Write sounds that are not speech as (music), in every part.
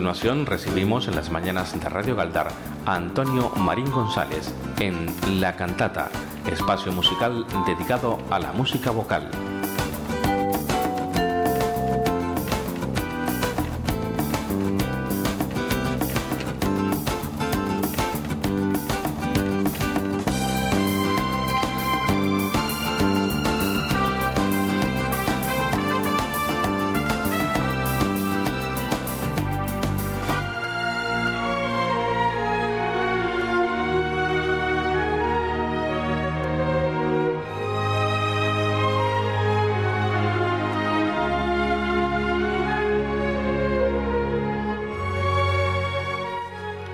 continuación recibimos en las mañanas de Radio Galdar a Antonio Marín González en La Cantata, espacio musical dedicado a la música vocal.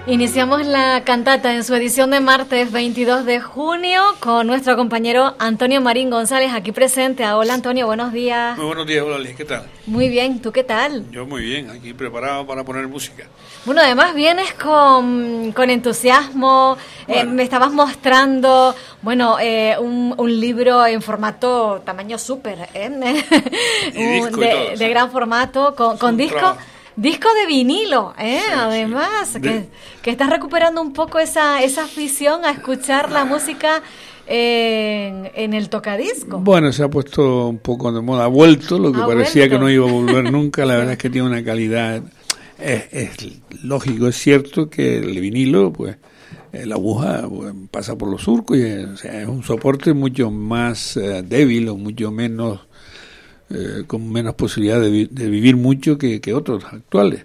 Iniciamos la cantata en su edición de martes 22 de junio con nuestro compañero Antonio Marín González aquí presente. Ah, hola Antonio, buenos días. Muy buenos días, hola Liz, ¿qué tal? Muy bien, ¿tú qué tal? Yo muy bien, aquí preparado para poner música. Bueno, además vienes con, con entusiasmo, eh, me estabas mostrando, bueno, eh, un, un, libro en formato tamaño súper, ¿eh? (laughs) de, de, gran formato, con, con disco. Disco de vinilo, ¿eh? Además, Que, que, estás recuperando un poco esa, esa afición a escuchar la música en, en, el tocadisco. Bueno, se ha puesto un poco de moda, ha vuelto, lo que parecía que no iba a volver (laughs) nunca, la verdad es que tiene una calidad, es, es lógico, es cierto que el vinilo, pues, eh, la aguja pues, pasa por los surcos y o sea, es un soporte mucho más eh, débil o mucho menos eh, con menos posibilidad de, vivir mucho que, otros actuales.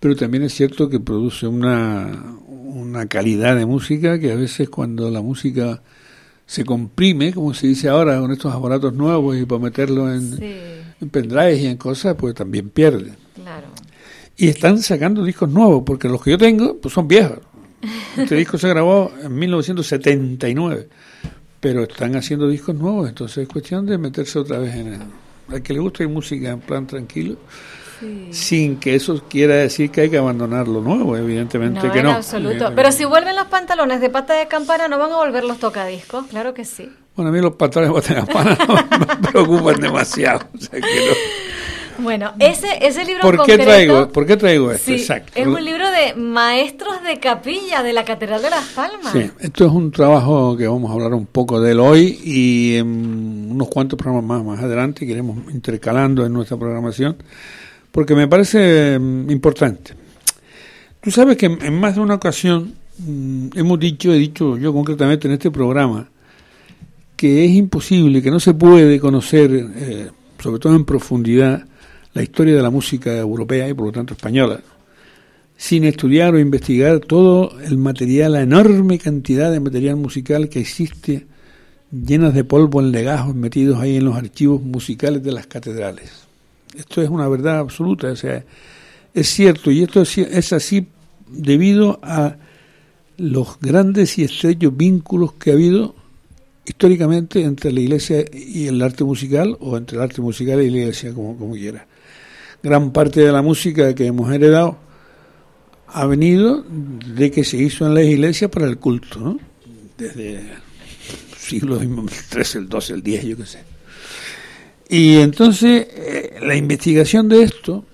Pero también es cierto que produce una, una calidad de música que a veces cuando la música se comprime, como se dice ahora con estos aparatos nuevos y para meterlo en, en pendrives y en cosas, pues también pierde. Y están sacando discos nuevos, porque los que yo tengo pues son viejos. Este disco se grabó en 1979, pero están haciendo discos nuevos, entonces es cuestión de meterse otra vez en, al que le gusta hay música en plan tranquilo, sin que eso quiera decir que hay que abandonar lo nuevo, evidentemente que no. absoluto. Pero si vuelven los pantalones de pata de campana, ¿no van a volver los tocadiscos? Claro que sí. Bueno, a mí los pantalones de pata de campana (laughs) no me preocupan demasiado. Bueno, ese, ese libro ¿Por qué traigo, ¿Por qué traigo esto? Exacto. Es un libro de maestros de capilla de la Catedral de Las Palmas. Sí, esto es un trabajo que vamos a hablar un poco de él hoy y en unos cuantos programas más, más adelante que iremos intercalando en nuestra programación, porque me parece mm, importante. Tú sabes que en más de una ocasión mm, hemos dicho, he dicho yo concretamente en este programa, que es imposible, que no se puede conocer, eh, sobre todo en profundidad, la historia de la música europea y por lo tanto española, sin estudiar o investigar todo el material, la enorme cantidad de material musical que existe llenas de polvo en legajos metidos ahí en los archivos musicales de las catedrales. Esto es una verdad absoluta, o sea, es cierto y esto es así debido a los grandes y estrechos vínculos que ha habido históricamente entre la iglesia y el arte musical o entre el arte musical y la iglesia, como, como quiera gran parte de la música que hemos heredado ha venido de que se hizo en la iglesia para el culto, ¿no? Desde siglos XIII, el XII, el X, yo qué sé. Y entonces eh, la investigación de esto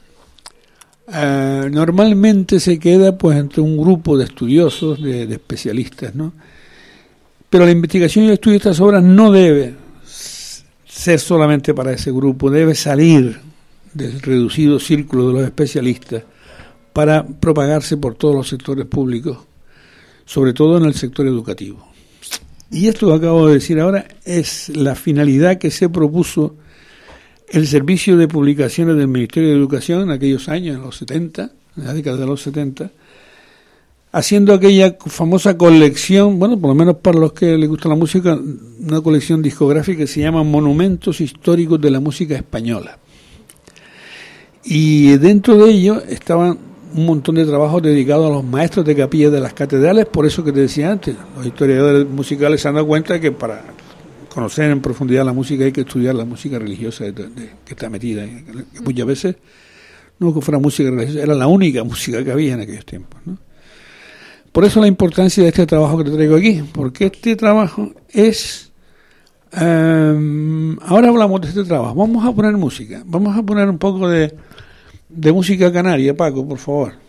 eh, normalmente se queda pues entre un grupo de estudiosos, de, de, especialistas, ¿no? Pero la investigación y el estudio de estas obras no debe ser solamente para ese grupo, debe salir del reducido círculo de los especialistas para propagarse por todos los sectores públicos, sobre todo en el sector educativo. Y esto que acabo de decir ahora es la finalidad que se propuso el servicio de publicaciones del Ministerio de Educación en aquellos años, en los 70, en la década de los 70, haciendo aquella famosa colección, bueno, por lo menos para los que les gusta la música, una colección discográfica que se llama Monumentos Históricos de la Música Española. Y dentro de ello estaban un montón de trabajos dedicados a los maestros de capilla de las catedrales, por eso que te decía antes, los historiadores musicales se han dado cuenta que para conocer en profundidad la música hay que estudiar la música religiosa que está metida, que muchas veces no que fuera música religiosa, era la única (laughs) música que había en aquellos tiempos. ¿no? Por eso la importancia de este trabajo que te traigo aquí, porque este trabajo es... Eh, ahora hablamos de este trabajo, vamos a poner música, vamos a poner un poco de de música canaria, Paco, por favor.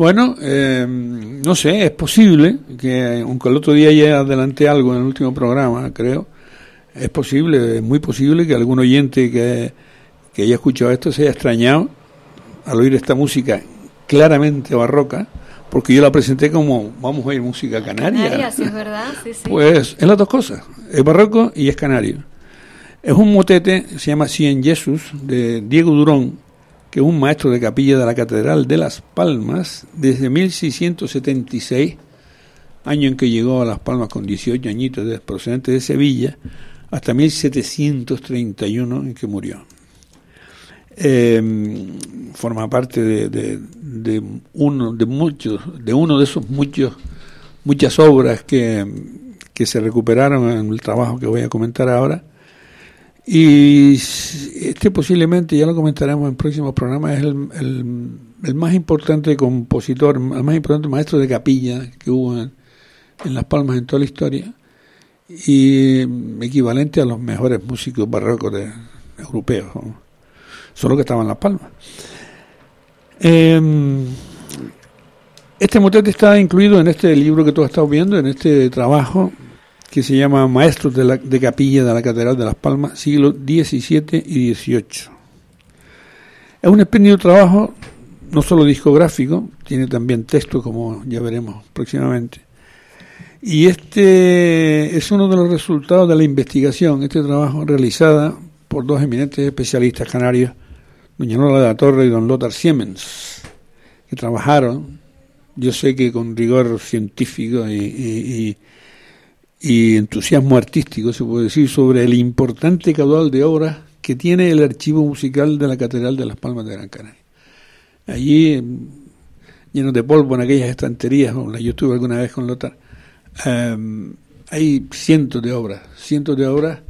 Bueno, eh, no sé, es posible que, aunque el otro día ya adelanté algo en el último programa, creo, es posible, es muy posible que algún oyente que, que haya escuchado esto se haya extrañado al oír esta música claramente barroca, porque yo la presenté como vamos a oír música canaria. Canaria, sí, es verdad, sí, sí. Pues es las dos cosas, es barroco y es canario. Es un motete, se llama Cien Jesús, de Diego Durón, que un maestro de capilla de la Catedral de Las Palmas desde 1676, año en que llegó a Las Palmas con 18 añitos de procedente de Sevilla, hasta 1731 en que murió. Eh, forma parte de, de, de, uno de muchos de uno de esos muchos muchas obras que, que se recuperaron en el trabajo que voy a comentar ahora y este posiblemente, ya lo comentaremos en próximos programas, es el, el, más importante compositor, el más importante maestro de capilla que hubo en, Las Palmas en toda la historia y equivalente a los mejores músicos barrocos de, europeos, solo que estaban en Las Palmas. Eh, este motete está incluido en este libro que tú has estado viendo, en este trabajo que se llama Maestros de, la, de Capilla de la Catedral de Las Palmas, siglo XVII y XVIII. Es un espléndido trabajo, no solo discográfico, tiene también texto, como ya veremos próximamente. Y este es uno de los resultados de la investigación, este trabajo realizada por dos eminentes especialistas canarios, doña Lola de la Torre y don Lothar Siemens, que trabajaron, yo sé que con rigor científico y y entusiasmo artístico, se puede decir, sobre el importante caudal de obras que tiene el archivo musical de la Catedral de las Palmas de Gran Canaria. Allí, llenos de polvo en aquellas estanterías, yo estuve alguna vez con Lothar, um, hay cientos de obras, cientos de obras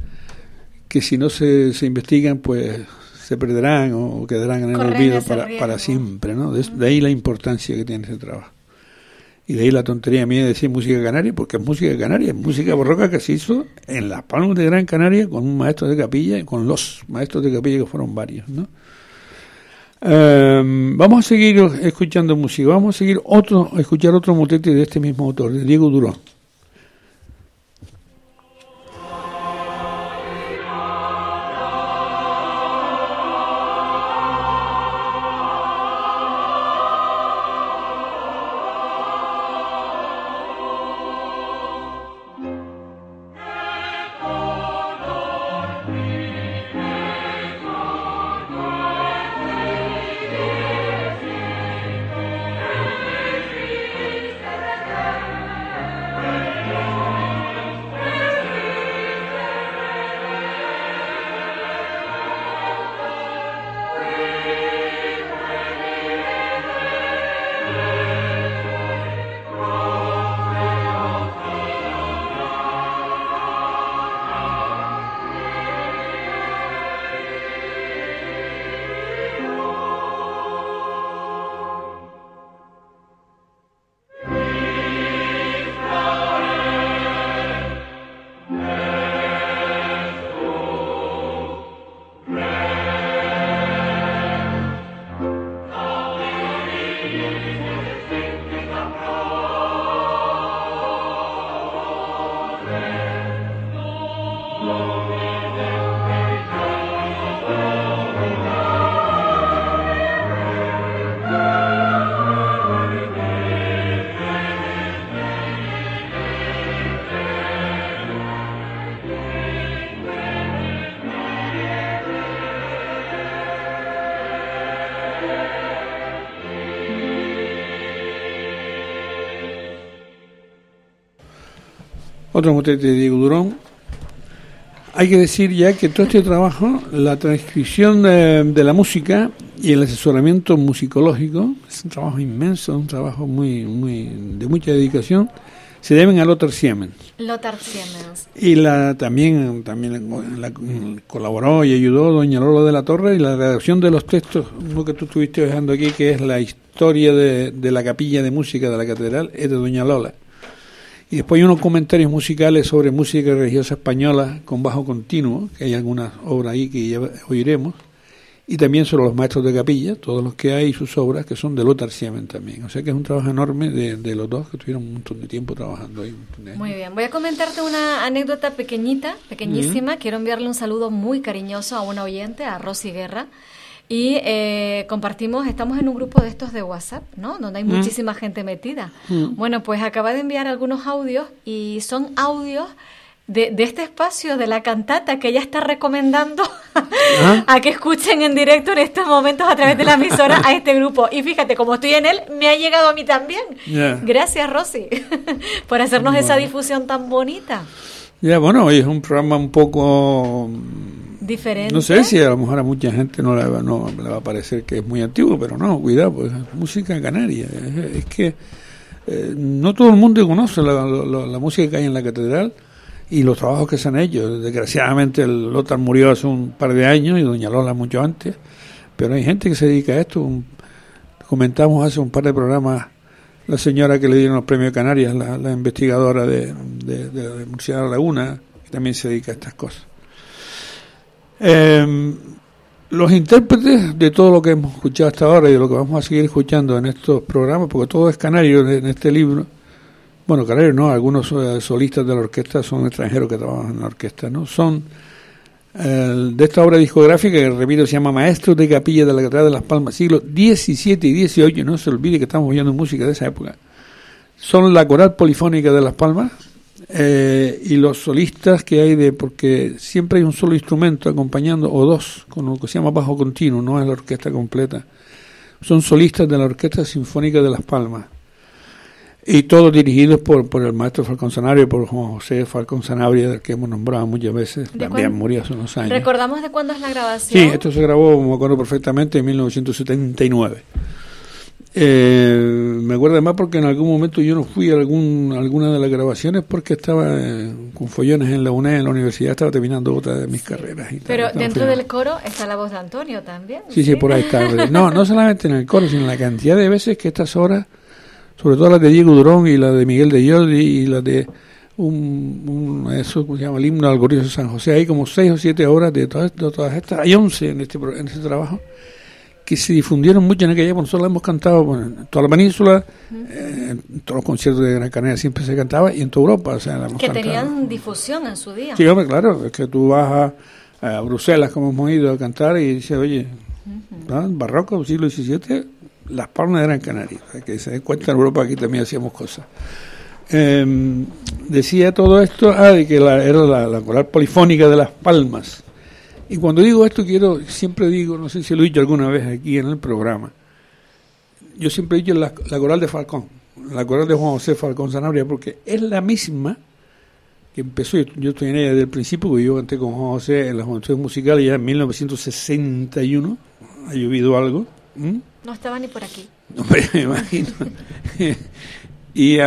que si no se, se investigan, pues se perderán o quedarán en el Corren olvido para, para siempre, ¿no? De, de ahí la importancia que tiene ese trabajo. Y de ahí la tontería mía de decir música canaria, porque es música canaria, es música barroca que se hizo en las Palmas de Gran Canaria con un maestro de capilla con los maestros de capilla que fueron varios, ¿no? Um, vamos a seguir escuchando música, vamos a seguir otro, escuchar otro motete de este mismo autor, de Diego Durón. Otro motete de Diego Durón. Hay que decir ya que todo este trabajo, la transcripción de, de, la música y el asesoramiento musicológico, es un trabajo inmenso, un trabajo muy, muy de mucha dedicación, se deben a Lothar Siemens. Lothar Siemens. Y la, también, también la, colaboró y ayudó doña Lola de la Torre y la redacción de los textos, uno que tú estuviste dejando aquí, que es la historia de, de la capilla de música de la catedral, es de doña Lola. Y después hay unos comentarios musicales sobre música religiosa española con bajo continuo, que hay algunas obras ahí que ya oiremos. y también sobre los maestros de capilla, todos los que hay y sus obras, que son de Lothar Siemen también. O sea que es un trabajo enorme de, de los dos que tuvieron un montón de tiempo trabajando ahí. Muy bien, voy a comentarte una anécdota pequeñita, pequeñísima. Quiero enviarle un saludo muy cariñoso a una oyente, a Rosy Guerra. Y eh, compartimos, estamos en un grupo de estos de WhatsApp, ¿no? Donde hay muchísima gente metida. Bueno, pues acaba de enviar algunos audios y son audios de, este espacio, de la cantata que ella está recomendando ah. (laughs) a que escuchen en directo en estos momentos a través de la emisora a este grupo. Y fíjate, como estoy en él, me ha llegado a mí también. Gracias, Rosy, (laughs) por hacernos esa difusión tan bonita. Ya, bueno, hoy es un programa un poco... No sé si a lo mejor a mucha gente no le, no, va a parecer que es muy antiguo, pero no, cuidado, pues música canaria. Es, que eh, no todo el mundo conoce la, la música que hay en la catedral y los trabajos que se han hecho. Desgraciadamente el Lothar murió hace un par de años y Doña Lola mucho antes, pero hay gente que se dedica a esto. comentamos hace un par de programas la señora que le dieron los premios Canarias, la, investigadora de, de, la de Laguna, que también se dedica a estas cosas. Em, los intérpretes de todo lo que hemos escuchado hasta ahora y de lo que vamos a seguir escuchando en estos programas, porque todo es canario en este libro, bueno, claro, no, algunos eh, solistas de la orquesta son extranjeros que trabajan en la orquesta, ¿no? Son eh, de esta obra discográfica que, repito, se llama Maestros de Capilla de la Catedral de Las Palmas, siglos XVII y XVIII, no se olvide que estamos oyendo música de esa época. Son la coral polifónica de Las Palmas eh, y los solistas que hay de, porque siempre hay un solo instrumento acompañando, o dos, con lo que se llama bajo continuo, no es la orquesta completa. Son solistas de la Orquesta Sinfónica de Las Palmas y todos dirigidos por, por el maestro Falcón Sanabria, por Juan José Falcón Sanabria, del que hemos nombrado muchas veces, también murió hace unos años. ¿Recordamos de cuándo es la grabación? Sí, esto se grabó, me acuerdo perfectamente, en 1979. Eh, me acuerdo además porque en algún momento yo no fui a algún, alguna de las grabaciones porque estaba eh, con follones en la UNED, en la universidad, estaba terminando otra de mis carreras. Y Pero dentro del coro está la voz de Antonio también. Sí, sí, por ahí está. (laughs) No, no solamente en el coro, sino en la cantidad de veces que estas horas sobre todo las de Diego Durón y la de Miguel de Jordi y la de un, eso se llama el himno al de San José, hay como seis o siete horas de todas, todas estas, hay once en este, en este trabajo que se difundieron mucho en aquella época, nosotros la hemos cantado en toda la península, eh, en todos los conciertos de Gran Canaria siempre se cantaba y en toda Europa, o sea, la Que tenían difusión en su día. Sí, hombre, claro, es que tú vas a, Bruselas, como hemos ido a cantar, y dices, oye, barroco, siglo XVII, las Palmas de Gran Canaria, que se den cuenta en Europa aquí también hacíamos cosas. Em, decía todo esto, ah, de que la, era la, coral polifónica de Las Palmas. Y cuando digo esto, quiero, siempre digo, no sé si lo he dicho alguna vez aquí en el programa, yo siempre he dicho la, coral de Falcón, la coral de Juan José Falcón Sanabria, porque es la misma que empezó, yo, estoy en ella desde el principio, porque yo canté con Juan José en la Juventud Musical ya en 1961, ha llovido algo. No estaba ni por aquí. No me (laughs) imagino. (laughs) y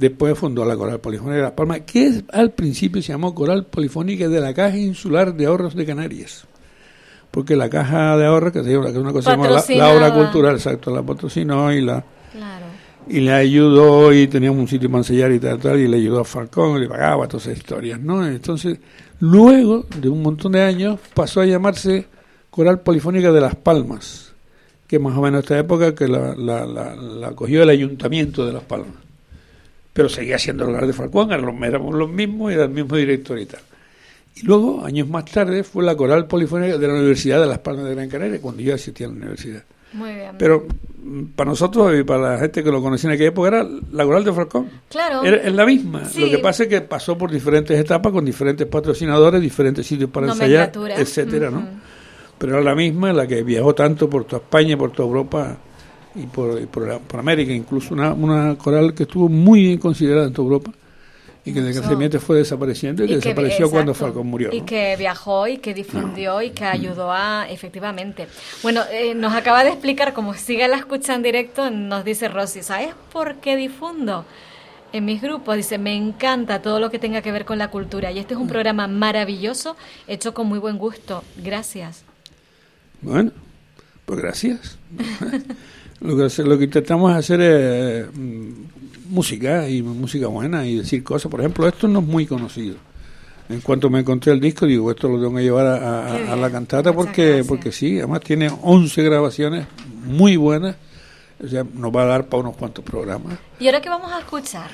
después fundó la Coral Polifónica de Las Palmas, que al principio se llamó Coral Polifónica de la Caja Insular de Ahorros de Canarias. Porque la Caja de Ahorros, que, es una cosa llamada la, obra cultural, exacto, la patrocinó y la... Y le ayudó y teníamos un sitio para enseñar y tal, tal, y le ayudó a Falcón, y le pagaba todas esas historias, ¿no? Entonces, luego de un montón de años, pasó a llamarse Coral Polifónica de Las Palmas que más o menos esta época que la, la, la, cogió el ayuntamiento de Las Palmas. Pero seguía siendo el lugar de Falcón, éramos los mismos, era el mismo director y tal. Y luego, años más tarde, fue la coral polifónica de la Universidad de Las Palmas de Gran Canaria, cuando yo asistía a la universidad. Muy bien. Pero mm, para nosotros y para la gente que lo conocía en aquella época era la coral de Falcón. Claro. es la misma. Lo que pasa es que pasó por diferentes etapas con diferentes patrocinadores, diferentes sitios para ensayar, etcétera, ¿no? pero era la misma, la que viajó tanto por toda España, por toda Europa y por, por, América, incluso una, una, coral que estuvo muy bien considerada en toda Europa y que desgraciadamente fue desapareciendo y, que, desapareció cuando Falcón murió. Y que viajó y que difundió y que ayudó a, efectivamente. Bueno, eh, nos acaba de explicar, como sigue la escucha en directo, nos dice Rosy, ¿sabes por qué difundo? En mis grupos dice, me encanta todo lo que tenga que ver con la cultura y este es un mm. programa maravilloso, hecho con muy buen gusto. Gracias. Bueno, pues gracias. (laughs) lo, que, lo que intentamos hacer es mm, música y música buena y decir cosas. Por ejemplo, esto no es muy conocido. en cuanto me encontré el disco, digo, esto lo tengo que llevar a, la cantata porque, porque sí, además tiene 11 grabaciones muy buenas, o sea, nos va a dar para unos cuantos programas. ¿Y ahora qué vamos a escuchar?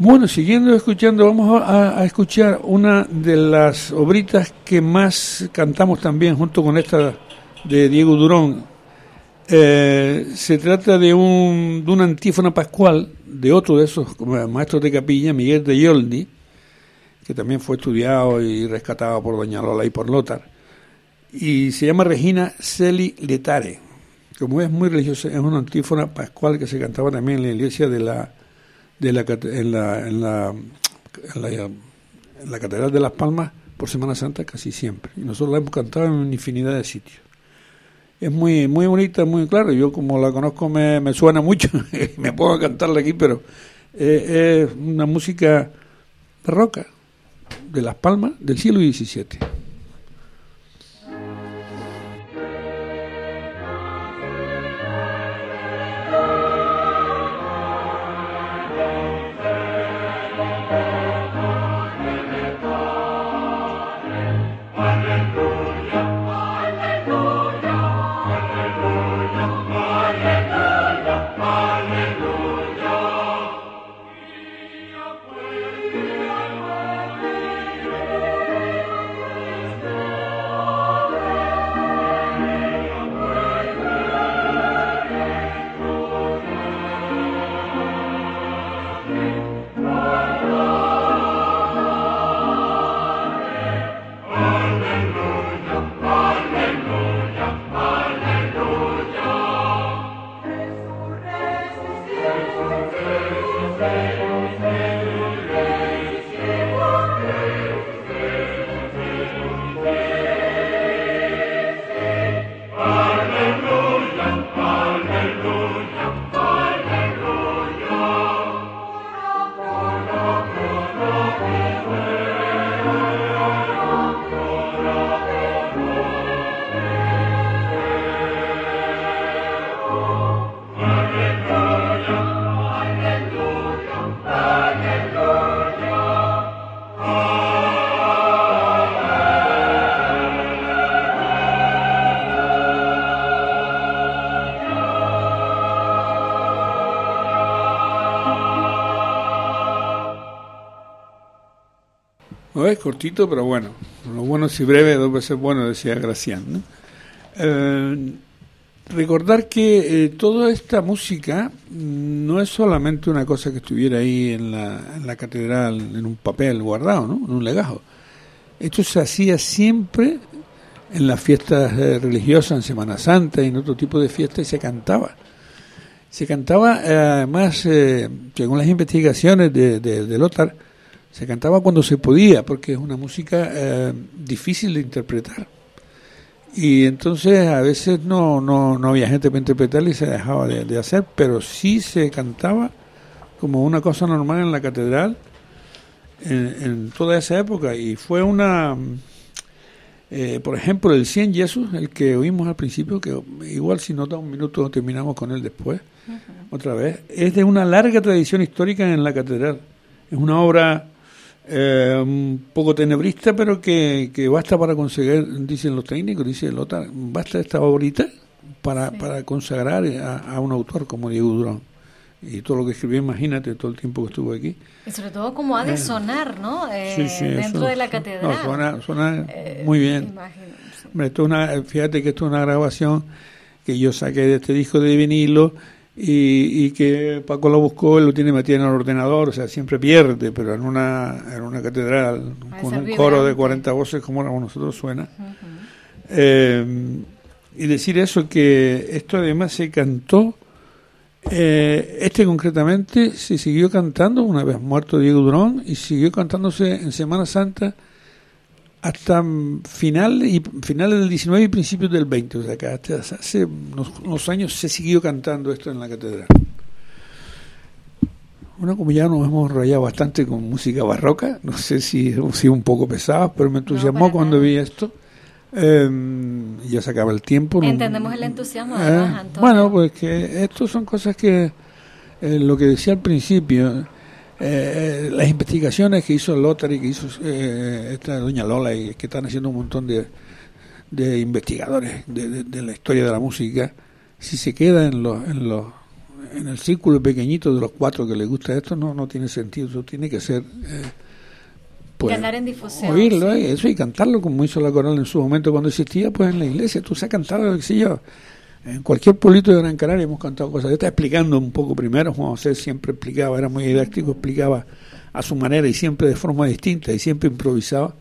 Bueno, siguiendo escuchando, vamos a, escuchar una de las obritas que más cantamos también, junto con esta de Diego Durón. Eh, se trata de, un, de una antífona pascual de otro de esos maestros de capilla, Miguel de Yoldi, que también fue estudiado y rescatado por Doña Lola y por Lothar, y se llama Regina Celi Letare. Como es muy religiosa, es una antífona pascual que se cantaba también en la iglesia de la, de la, en, la, en, la, en, la, Catedral de Las Palmas por Semana Santa casi siempre. Y nosotros la hemos cantado en infinidad de sitios. Es muy muy bonita, muy claro. Yo como la conozco me, me suena mucho, (laughs) me puedo cantarla aquí, pero eh, es una música barroca, de Las Palmas del siglo XVII. Cortito, pero bueno. Lo bueno si breve, dos veces bueno, decía Gracián. Eh, recordar que eh, toda esta música no es solamente una cosa que estuviera ahí en la, en la catedral, en un papel guardado, ¿no? en un legajo. Esto se hacía siempre en las fiestas eh, religiosas, en Semana Santa y en otro tipo de fiestas, y se cantaba. Se cantaba, además, según las investigaciones de, de, de Lothar, se cantaba cuando se podía, porque es una música eh, difícil de interpretar. Y entonces a veces no, no, no había gente para interpretarla y se dejaba de, hacer, pero sí se cantaba como una cosa normal en la catedral en, toda esa época. Y fue una, eh, por ejemplo, el 100 Jesús, el que oímos al principio, que igual si no da un minuto terminamos con él después, otra vez, es de una larga tradición histórica en la catedral. Es una obra eh, un poco tenebrista, pero que, que, basta para conseguir, dicen los técnicos, dice Lota, basta esta obrita para, para consagrar a, un autor como Diego Durán. Y todo lo que escribió, imagínate, todo el tiempo que estuvo aquí. Y sobre todo cómo ha de eh, sonar, ¿no? Eh, dentro de la catedral. suena, muy bien. esto una, fíjate que esto es una grabación que yo saqué de este disco de vinilo y, y, que Paco lo buscó, él lo tiene metido en el ordenador, o sea, siempre pierde, pero en una, en una catedral con un coro de 40 voces como nosotros suena. Eh, y decir eso, que esto además se cantó, eh, este concretamente se siguió cantando una vez muerto Diego Durón y siguió cantándose en Semana Santa hasta final y finales del 19 y principios del 20, o sea que hasta hace unos, años se siguió cantando esto en la catedral. Bueno, como ya nos hemos rayado bastante con música barroca, no sé si hemos sido un poco pesados, pero me entusiasmó cuando vi esto. Eh, ya se acaba el tiempo. Entendemos el entusiasmo, además, eh, Antonio. Bueno, pues que esto son cosas que, eh, lo que decía al principio, eh, las investigaciones que hizo Lotari, que hizo eh, esta doña Lola, y que están haciendo un montón de, de investigadores de, la historia de la música, si se queda en, los en, los en el círculo pequeñito de los cuatro que les gusta esto, no, no tiene sentido, eso tiene que ser... Eh, pues, Ganar en difusión. Oírlo, eso y cantarlo como hizo la coral en su momento cuando existía, pues en la iglesia, tú sabes cantarlo, qué sé yo en cualquier pueblito de Gran Canaria hemos cantado cosas. Yo estaba explicando un poco primero, Juan José siempre explicaba, era muy didáctico, explicaba a su manera y siempre de forma distinta y siempre improvisaba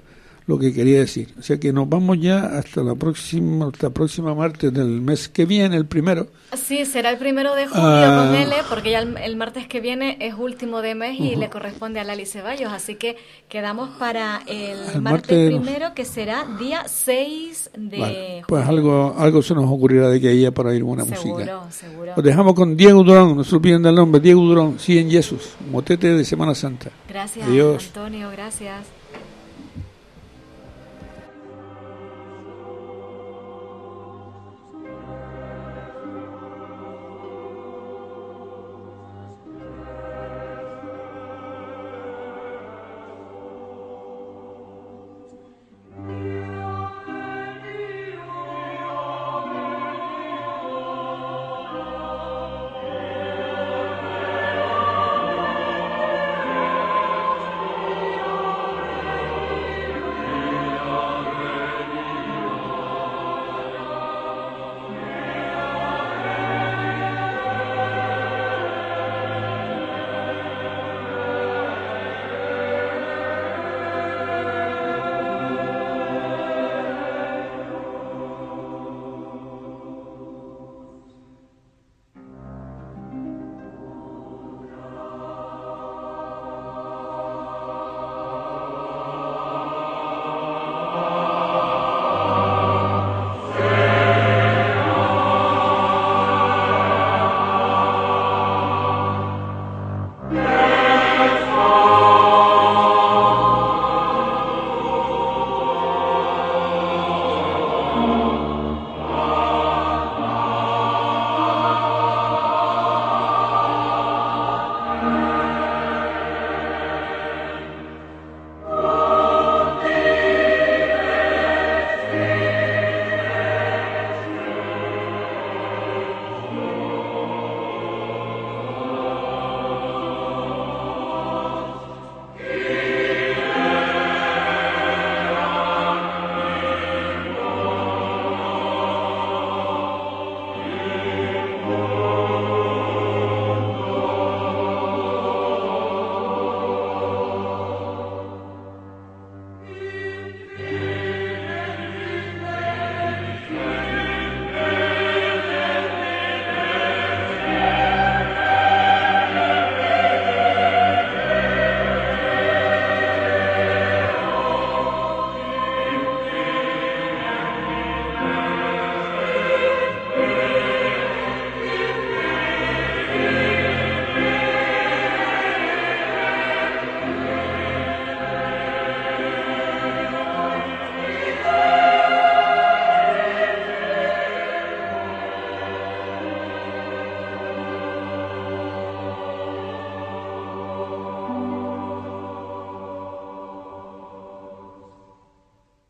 lo que quería decir. O sea que nos vamos ya hasta la próxima, hasta próxima martes del mes que viene, el primero. Sí, será el primero de julio con ah. L, porque ya el, martes que viene es último de mes y le corresponde a Lali Ceballos, así que quedamos para el, martes, primero, que será día 6 de julio. Pues algo, algo se nos ocurrirá de que haya para ir buena música. Seguro, seguro. Os dejamos con Diego Durón, no se olviden del nombre, Diego Durón, sí en Jesús, motete de Semana Santa. Gracias, Antonio, gracias.